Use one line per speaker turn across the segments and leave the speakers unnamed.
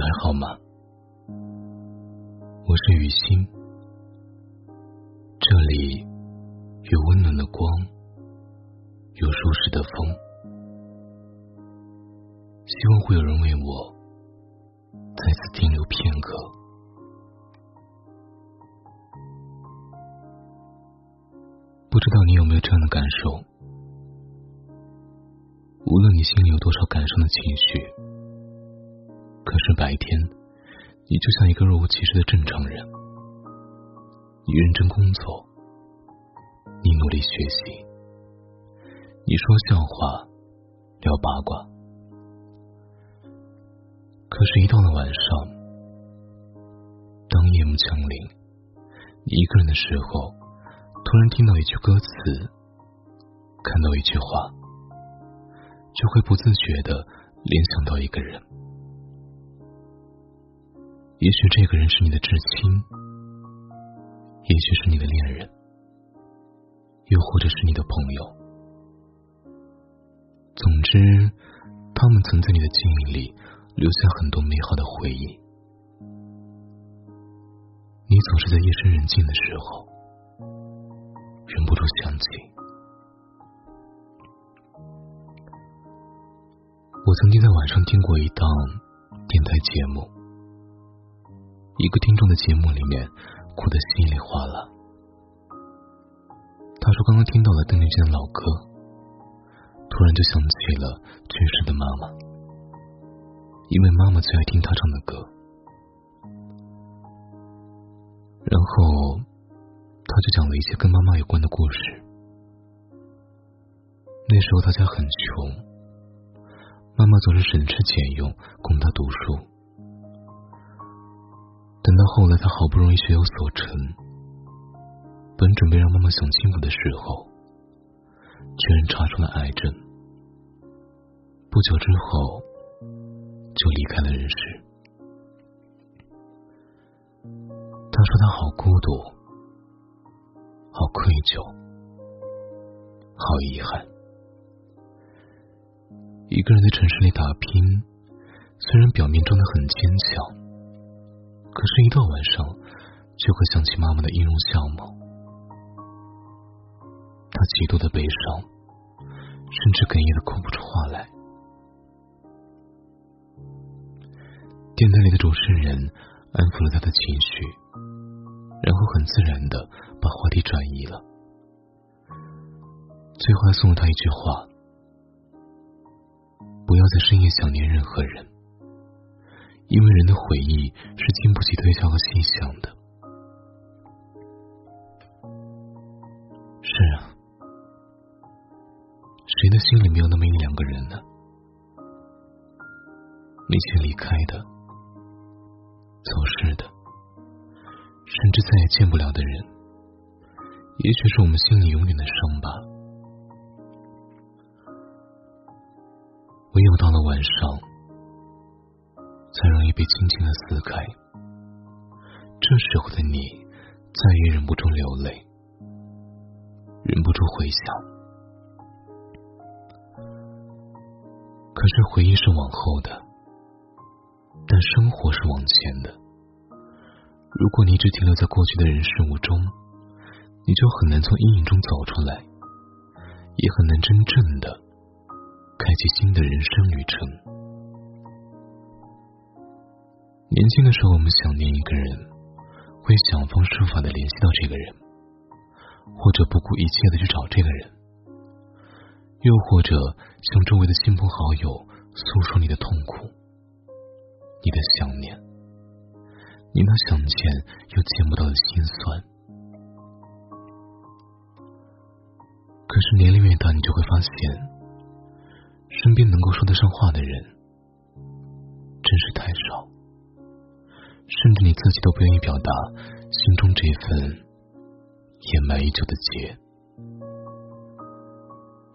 还好吗？我是雨欣，这里有温暖的光，有舒适的风，希望会有人为我在此停留片刻。不知道你有没有这样的感受？无论你心里有多少感伤的情绪，是白天。你就像一个若无其事的正常人，你认真工作，你努力学习，你说笑话，聊八卦。可是，一到了晚上，当夜幕降临，你一个人的时候，突然听到一句歌词，看到一句话，就会不自觉的联想到一个人。也许这个人是你的至亲，也许是你的恋人，又或者是你的朋友。总之，他们曾在你的记忆里留下很多美好的回忆。你总是在夜深人静的时候，忍不住想起。我曾经在晚上听过一档电台节目。一个听众的节目里面，哭得稀里哗啦。他说：“刚刚听到了邓丽君的老歌，突然就想起了去世的妈妈，因为妈妈最爱听他唱的歌。然后他就讲了一些跟妈妈有关的故事。那时候他家很穷，妈妈总是省吃俭用供他读书。”等到后来，他好不容易学有所成，本准备让妈妈享清福的时候，居然查出了癌症。不久之后，就离开了人世。他说他好孤独，好愧疚，好遗憾。一个人在城市里打拼，虽然表面装的很坚强。可是，一到晚上，就会想起妈妈的音容笑貌，他极度的悲伤，甚至哽咽的哭不出话来。电台里的主持人安抚了他的情绪，然后很自然的把话题转移了，最后还送了他一句话：不要在深夜想念任何人。因为人的回忆是经不起推敲和细想的。是啊，谁的心里没有那么一两个人呢？那些离开的、走失的，甚至再也见不了的人，也许是我们心里永远的伤疤。唯有到了晚上。才容易被轻轻的撕开。这时候的你，再也忍不住流泪，忍不住回想。可是回忆是往后的，但生活是往前的。如果你一直停留在过去的人事物中，你就很难从阴影中走出来，也很难真正的开启新的人生旅程。年轻的时候，我们想念一个人，会想方设法的联系到这个人，或者不顾一切的去找这个人，又或者向周围的亲朋好友诉说你的痛苦、你的想念、你那想见又见不到的心酸。可是年龄越大，你就会发现，身边能够说得上话的人，真是太少。甚至你自己都不愿意表达心中这份掩埋已久的结，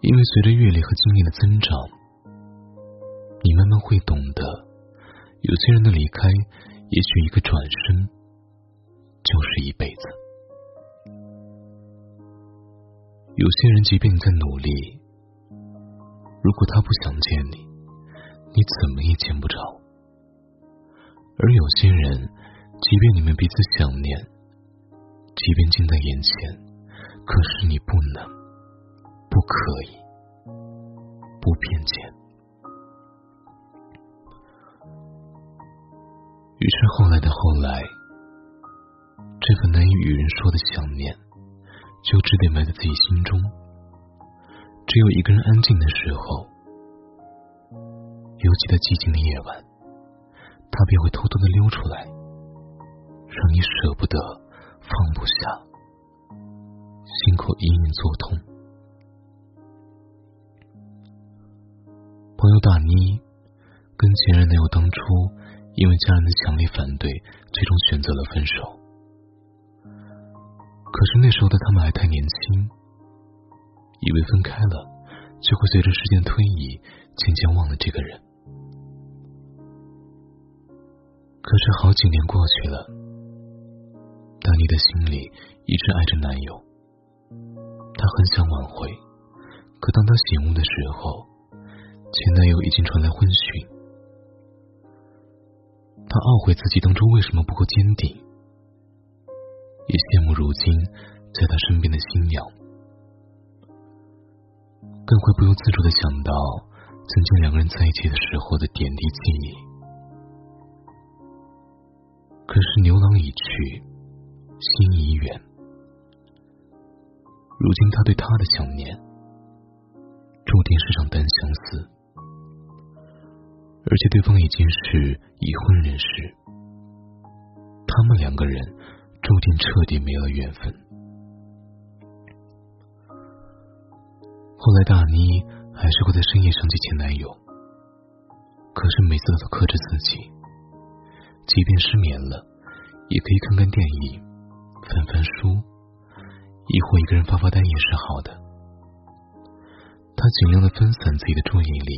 因为随着阅历和经历的增长，你慢慢会懂得，有些人的离开，也许一个转身就是一辈子；有些人，即便你在努力，如果他不想见你，你怎么也见不着。而有些人，即便你们彼此想念，即便近在眼前，可是你不能，不可以，不偏见。于是后来的后来，这个难以与人说的想念，就只得埋在自己心中。只有一个人安静的时候，尤其在寂静的夜晚。他便会偷偷的溜出来，让你舍不得，放不下，心口隐隐作痛。朋友大妮跟前任男友当初因为家人的强烈反对，最终选择了分手。可是那时候的他们还太年轻，以为分开了就会随着时间推移，渐渐忘了这个人。可是好几年过去了，当你的心里一直爱着男友，她很想挽回，可当她醒悟的时候，前男友已经传来婚讯。她懊悔自己当初为什么不够坚定，也羡慕如今在她身边的新娘，更会不由自主的想到曾经两个人在一起的时候的点滴记忆。可是牛郎已去，心已远。如今他对她的想念，注定是场单相思。而且对方已经是已婚人士，他们两个人注定彻底没了缘分。后来大妮还是会在深夜想起前男友，可是每次都克制自己。即便失眠了，也可以看看电影、翻翻书，亦或一个人发发呆也是好的。他尽量的分散自己的注意力，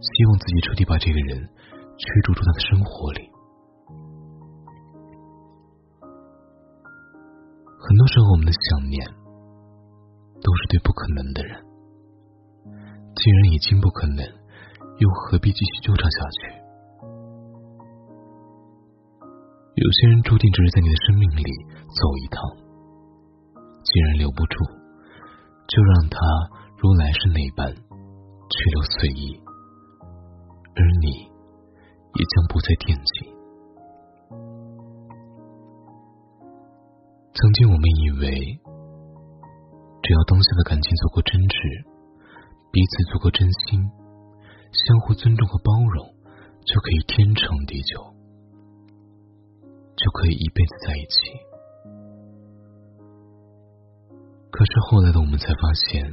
希望自己彻底把这个人驱逐出他的生活里。很多时候，我们的想念都是对不可能的人。既然已经不可能，又何必继续纠缠下去？有些人注定只是在你的生命里走一趟，既然留不住，就让他如来世那般去留随意，而你也将不再惦记。曾经我们以为，只要当下的感情足够真挚，彼此足够真心，相互尊重和包容，就可以天长地久。就可以一辈子在一起。可是后来的我们才发现，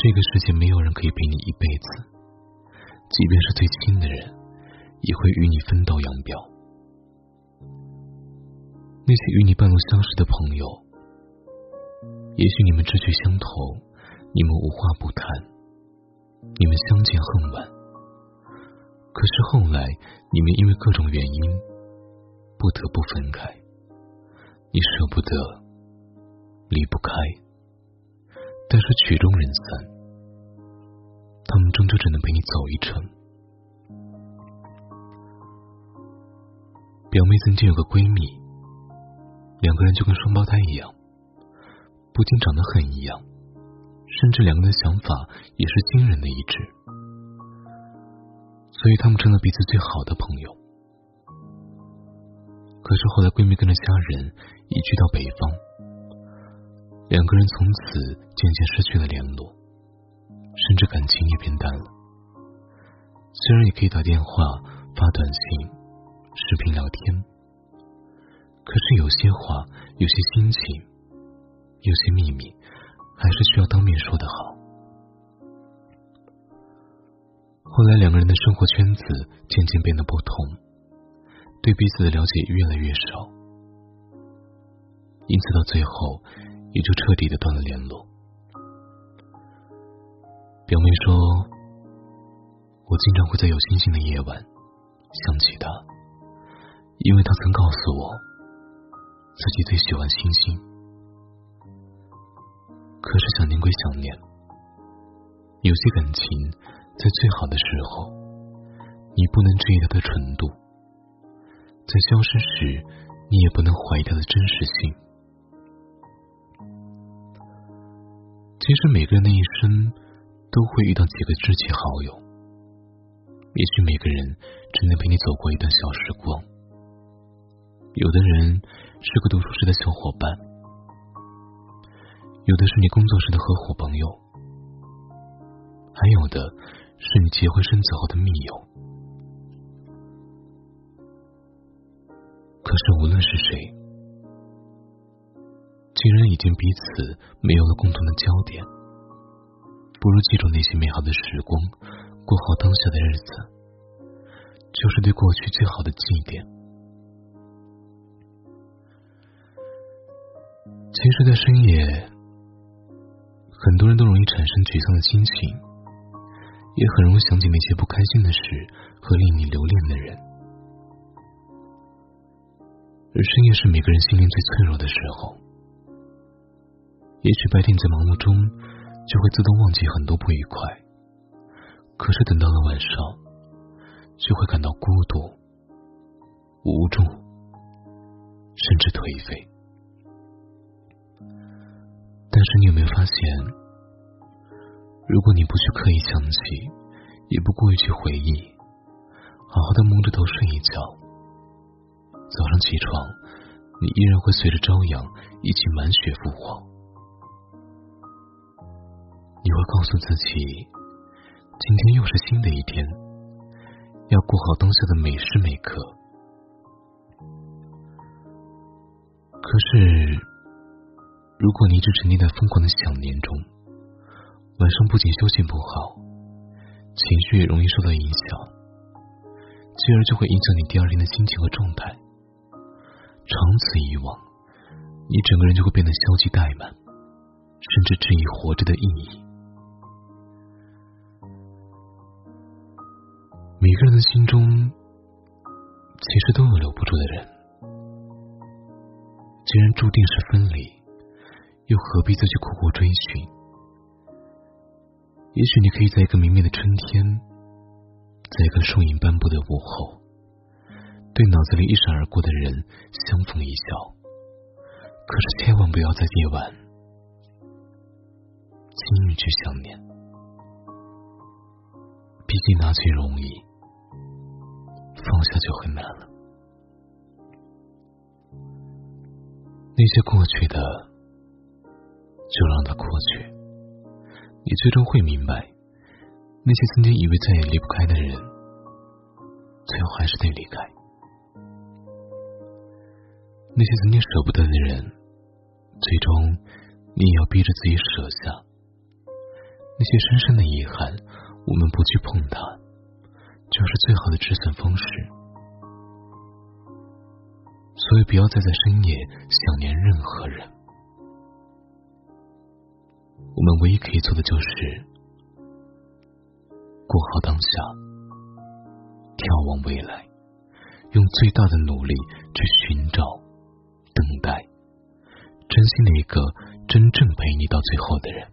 这个世界没有人可以陪你一辈子，即便是最亲的人，也会与你分道扬镳。那些与你半路相识的朋友，也许你们志趣相投，你们无话不谈，你们相见恨晚。可是后来，你们因为各种原因。不得不分开，你舍不得，离不开，但是曲终人散，他们终究只能陪你走一程。表妹曾经有个闺蜜，两个人就跟双胞胎一样，不仅长得很一样，甚至两个人的想法也是惊人的一致，所以他们成了彼此最好的朋友。可是后来，闺蜜跟着家人移居到北方，两个人从此渐渐失去了联络，甚至感情也变淡了。虽然也可以打电话、发短信、视频聊天，可是有些话、有些心情、有些秘密，还是需要当面说的好。后来，两个人的生活圈子渐渐变得不同。对彼此的了解越来越少，因此到最后也就彻底的断了联络。表妹说：“我经常会在有星星的夜晚想起他，因为他曾告诉我自己最喜欢星星。可是想念归想念，有些感情在最好的时候，你不能质疑它的纯度。”在消失时，你也不能怀疑它的真实性。其实每个人的一生都会遇到几个知己好友，也许每个人只能陪你走过一段小时光。有的人是个读书时的小伙伴，有的是你工作时的合伙朋友，还有的是你结婚生子后的密友。是无论是谁。既然已经彼此没有了共同的焦点，不如记住那些美好的时光，过好当下的日子，就是对过去最好的祭奠。其实，在深夜，很多人都容易产生沮丧的心情，也很容易想起那些不开心的事和令你留恋的人。而深夜是每个人心灵最脆弱的时候。也许白天在忙碌中就会自动忘记很多不愉快，可是等到了晚上，就会感到孤独、无助，甚至颓废。但是你有没有发现，如果你不去刻意想起，也不过于去回忆，好好的蒙着头睡一觉，早上起床，你依然会随着朝阳一起满血复活。你会告诉自己，今天又是新的一天，要过好当下的每时每刻。可是，如果你一直沉浸在疯狂的想念中，晚上不仅休息不好，情绪也容易受到影响，继而就会影响你第二天的心情和状态。长此以往，你整个人就会变得消极怠慢，甚至质疑活着的意义。每个人的心中，其实都有留不住的人。既然注定是分离，又何必再去苦苦追寻？也许你可以在一个明媚的春天，在一个树影斑驳的午后，对脑子里一闪而过的人相逢一笑。可是千万不要在夜晚轻易去想念，毕竟拿起容易。放下就很难了。那些过去的，就让它过去。你最终会明白，那些曾经以为再也离不开的人，最后还是得离开。那些曾经舍不得的人，最终你也要逼着自己舍下。那些深深的遗憾，我们不去碰它。就是最好的止损方式，所以不要再在深夜想念任何人。我们唯一可以做的就是过好当下，眺望未来，用最大的努力去寻找、等待、珍惜那个真正陪你到最后的人。